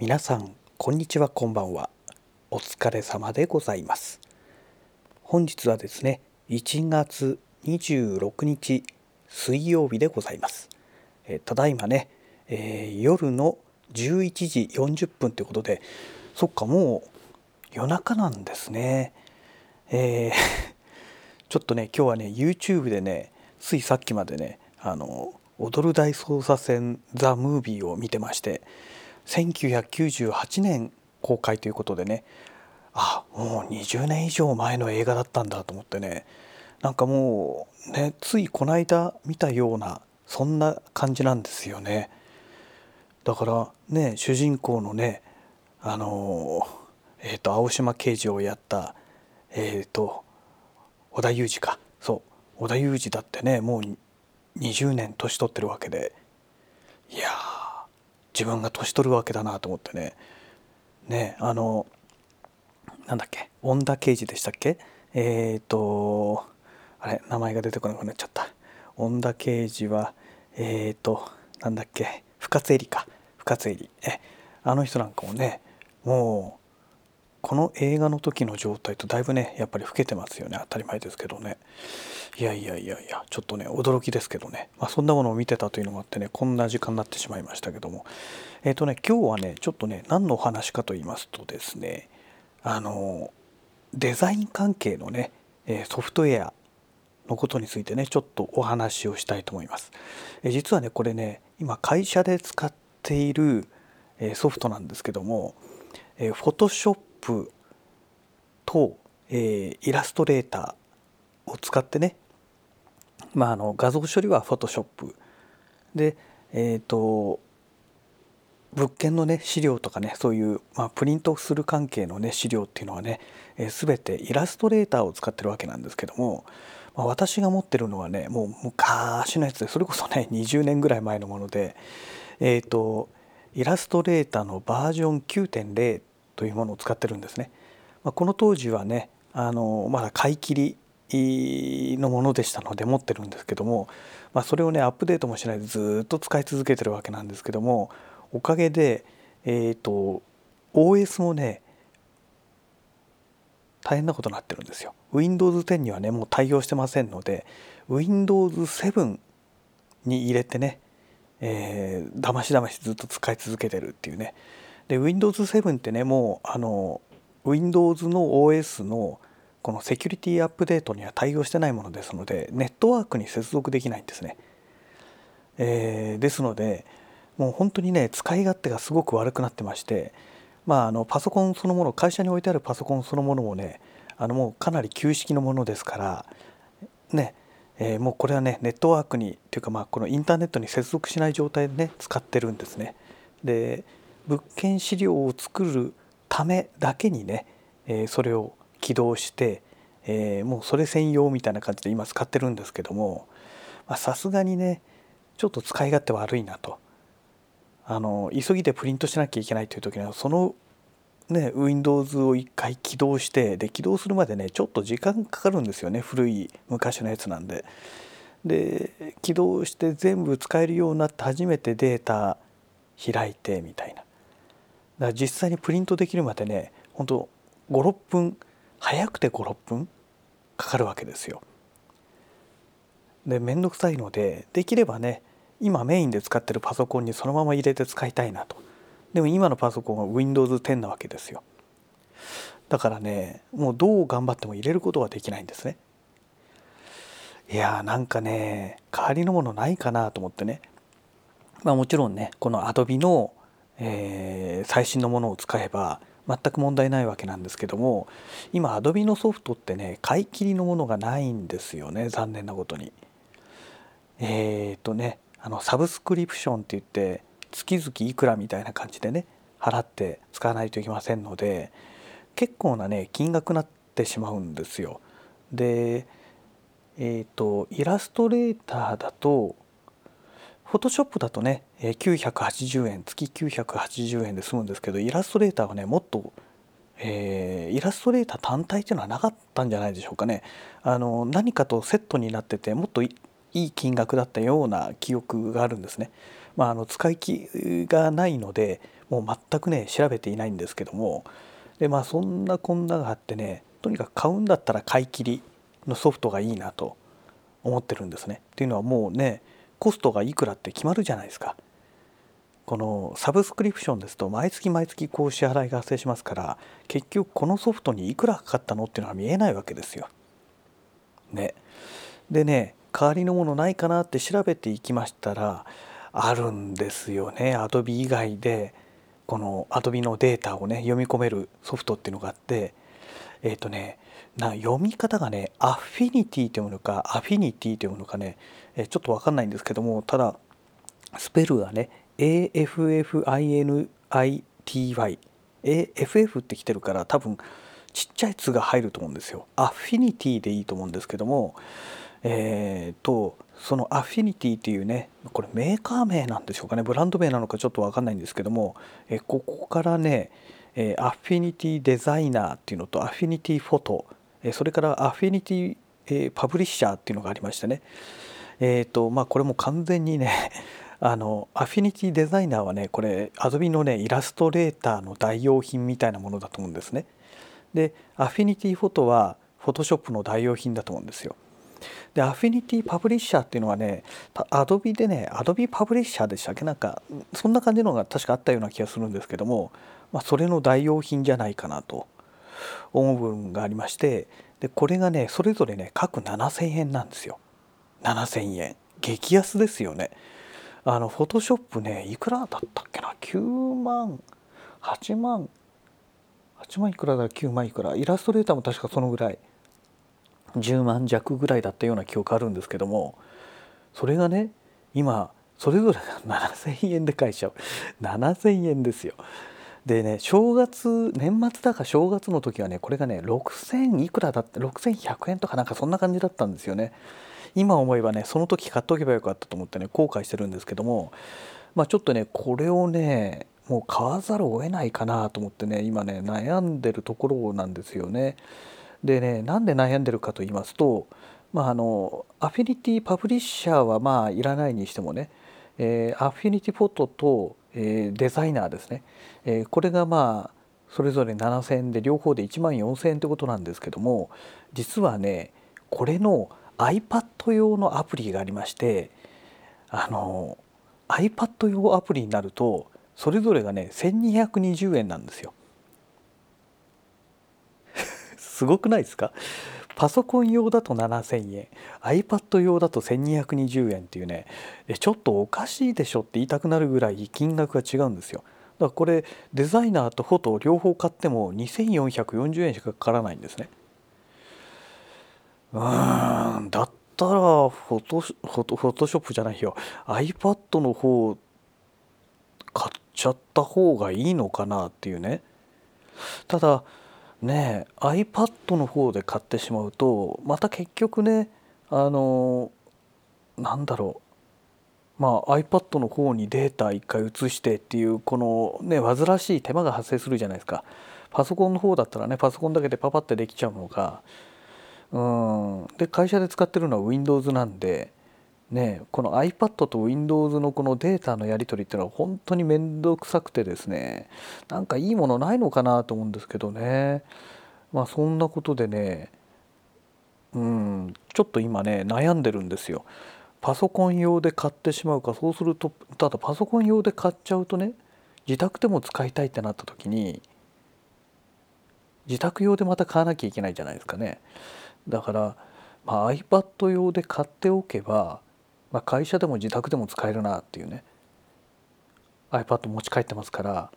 皆さんこんにちはこんばんは。お疲れ様でございます。本日はですね1月26日水曜日でございます。えただいまね、えー、夜の11時40分ということでそっかもう夜中なんですね。えー、ちょっとね今日はね YouTube でねついさっきまでねあの踊る大捜査線ザ・ムービーを見てまして1998年公開ということでね。あもう20年以上前の映画だったんだと思ってね。なんかもうねついこの間見たようなそんな感じなんですよね。だからね主人公のねあのえっ、ー、と青島刑事をやったえっ、ー、と織田裕二か。そう織田裕二だってねもう20年年取ってるわけで。いや自分が年取るわけだなと思ってね。ねあのなんだっけ恩田刑事でしたっけ？えっ、ー、とあれ名前が出てこなくなっちゃった。恩田刑事はえっ、ー、となんだっけ深津絵里か。深津絵里。えあの人なんかもねもうこの映画の時の状態とだいぶねやっぱり老けてますよね。当たり前ですけどね。いやいやいやいやちょっとね驚きですけどね、まあ、そんなものを見てたというのもあってねこんな時間になってしまいましたけども。えっ、ー、とね今日はねちょっとね何のお話かと言いますとですねあのデザイン関係のねソフトウェアのことについてねちょっとお話をしたいと思います。え実はねこれね今会社で使っているソフトなんですけどもフォトショップと、えー、イラストレーターを使ってね、まあ、あの画像処理はフォトショップ。で、えーと、物件のね資料とかねそういう、まあ、プリントする関係のね資料っていうのはね、えー、全てイラストレーターを使ってるわけなんですけども、まあ、私が持ってるのはねもう昔のやつでそれこそね20年ぐらい前のものでえっ、ー、とイラストレーターのバージョン9.0というものを使ってるんですね。まあ、この当時はねあのまだ買い切りのものでしたので持ってるんですけども、まあ、それをねアップデートもしないでずっと使い続けてるわけなんですけどもおかげでえっ、ー、と OS もね大変なことになってるんですよ。Windows 10にはねもう対応してませんので Windows 7に入れてね、えー、だましだましずっと使い続けてるっていうねで Windows7 ってねもうあの Windows の OS のこのセキュリティアップデートには対応してないものですのでネットワークに接続できないんですね。えー、ですのでもう本当にね使い勝手がすごく悪くなってましてまああのパソコンそのもの会社に置いてあるパソコンそのものもねあのもうかなり旧式のものですからねえー、もうこれはねネットワークにというかまあこのインターネットに接続しない状態でね使ってるんですね。で物件資料を作るためだけにね、え、それを起動して、え、もうそれ専用みたいな感じで今使ってるんですけどもさすがにねちょっと使い勝手悪いなと。あの急ぎでプリントしなきゃいけないという時にはそのね Windows を一回起動してで起動するまでねちょっと時間かかるんですよね。古い昔のやつなんで。で起動して全部使えるようになって初めてデータ開いてみたいな。だから実際にプリントできるまでねほんと56分早くて56分かかるわけですよ。で面倒くさいのでできればね今メインで使ってるパソコンにそのまま入れて使いたいなと。でも今のパソコンは Windows10 なわけですよ。だからねもうどう頑張っても入れることはできないんですね。いやーなんかね代わりのものないかなと思ってね。まあもちろんねこの Adobe のえー、最新のものを使えば全く問題ないわけなんですけども今 Adobe のソフトってね買い切りのものがないんですよね残念なことに。えっ、とねあのサブスクリプションって言って月々いくらみたいな感じでね払って使わないといけませんので結構なね金額になってしまうんですよ。でえっ、ー、とイラストレーターだとフォトショップだとね980円月980円で済むんですけどイラストレーターはねもっと、えー、イラストレーター単体っていうのはなかったんじゃないでしょうかねあの何かとセットになっててもっといい金額だったような記憶があるんですね。まあ、あの使い気がないのでもう全くね調べていないんですけどもでまあそんなこんながあってねとにかく買うんだったら買い切りのソフトがいいなと思ってるんですね。っていうのはもうねコストがいくらって決まるじゃないですか。このサブスクリプションですと毎月毎月こう支払いが発生しますから結局このソフトにいくらかかったのっていうのは見えないわけですよ。ね。でね代わりのものないかなって調べていきましたらあるんですよね Adobe 以外でこの Adobe のデータをね読み込めるソフトっていうのがあってえっ、ー、とねな読み方がねアフィニティというのかアフィニティというのかね、えちょっと分かんないんですけどもただスペルがね AFFINITY AFF って来てるから多分ちっちゃい「つ」が入ると思うんですよ。アフィニティでいいと思うんですけどもえー、とそのアフィニティっていうねこれメーカー名なんでしょうかね？ブランド名なのかちょっと分かんないんですけども、えここからね、え Affinity Designer っていうのと Affinity Photo、えそれから Affinity、え Publisher っていうのがありましてね。えっ、ー、とまあこれも完全にねあの Affinity Designer はねこれ Adobe のねイラストレーターの代用品みたいなものだと思うんですね。で Affinity Photo は Photoshop の代用品だと思うんですよ。で Affinity Publisher っていうのはねアドビでねアドビパブリッシャーでしたっけ？なんかそんな感じのが確かあったような気がするんですけども、まあ、それの代用品じゃないかなと思う部分がありましてでこれがねそれぞれね各7000円なんですよ7000円激安ですよねあのフォトショップねいくらだったっけな？9万8万。8万いくらだ？9万いくら。イラストレーターも確かそのぐらい。10万弱ぐらいだったような記憶あるんですけどもそれがね今それぞれ 7,000円で買えちゃう。7,000円ですよ。でね正月年末だか正月の時はねこれがね6,000いくらだって6,100円とかなんかそんな感じだったんですよね。今思えばねその時買っとけばよかったと思ってね後悔してるんですけどもまあちょっとねこれをねもう買わざるを得ないかなと思ってね今ね悩んでるところなんですよね。でねなんで悩んでるかと言いますと、まあ、あのアフィニティパブリッシャーはまあいらないにしてもね、えー、アフィニティフォトと、えー、デザイナーですね、えー、これがまあそれぞれ7,000円で両方で1万4,000円ってことなんですけども実はねこれの iPad 用のアプリがありましてあの iPad 用アプリになるとそれぞれがね1220円なんですよ。すごくないですか？パソコン用だと7000円 iPad 用だと1220円っていうねちょっとおかしいでしょって言いたくなるぐらい金額が違うんですよ。だからこれデザイナーとフォト両方買っても2440円しかかからないんですね。うんだったらフォトショップじゃないよ。iPad の方買っちゃった方がいいのかなっていうね。ただね iPad の方で買ってしまうとまた結局ねあのなんだろう。まあ iPad の方にデータ一回移してっていうこのね煩わしい手間が発生するじゃないですか。パソコンの方だったらねパソコンだけでパパってできちゃうのがうんで会社で使ってるのは Windows なんでね、この iPad と Windows のこのデータのやり取りっていうのは本当に面倒くさくてですねなんかいいものないのかなと思うんですけどねまあそんなことでねうんちょっと今ね悩んでるんですよ。パソコン用で買ってしまうかそうするとただパソコン用で買っちゃうとね自宅でも使いたいってなった時に自宅用でまた買わなきゃいけないじゃないですかね。だから、まあ、iPad 用で買っておけばまあ、会社でも自宅でも使えるなっていうね。iPad 持ち帰ってますから、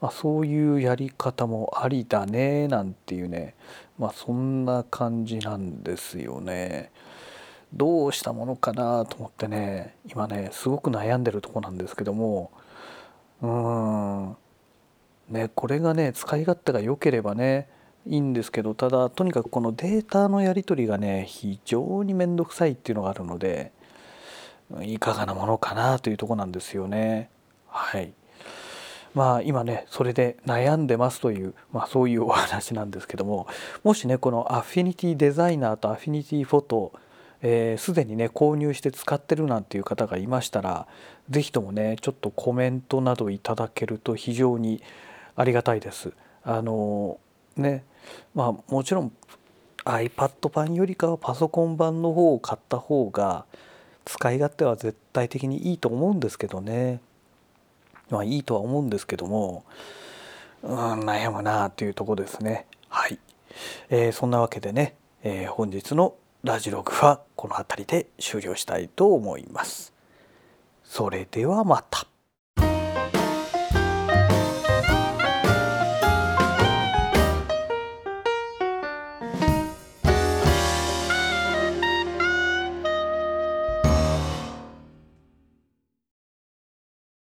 まあ、そういうやり方もありだねなんていうね、まあ、そんな感じなんですよね。どうしたものかなと思ってね今ねすごく悩んでるとこなんですけども。うーん。ねこれがね使い勝手が良ければねいいんですけどただとにかくこのデータのやり取りがね非常に面倒くさいっていうのがあるのでいかがなものかなというとこなんですよね。はいまあ今ねそれで悩んでますという、まあ、そういうお話なんですけどももしねこのアフィニティデザイナーとアフィニティフォト、えー、すでにね購入して使ってるなんていう方がいましたら是非ともねちょっとコメントなどいただけると非常にありがたいです。あのね。まあもちろん iPad 版よりかはパソコン版の方を買った方が使い勝手は絶対的にいいと思うんですけどね。まあいいとは思うんですけどもうん悩むなあというとこですね。はい、えー、そんなわけでね、えー、本日のラジログはこの辺りで終了したいと思います。それではまた。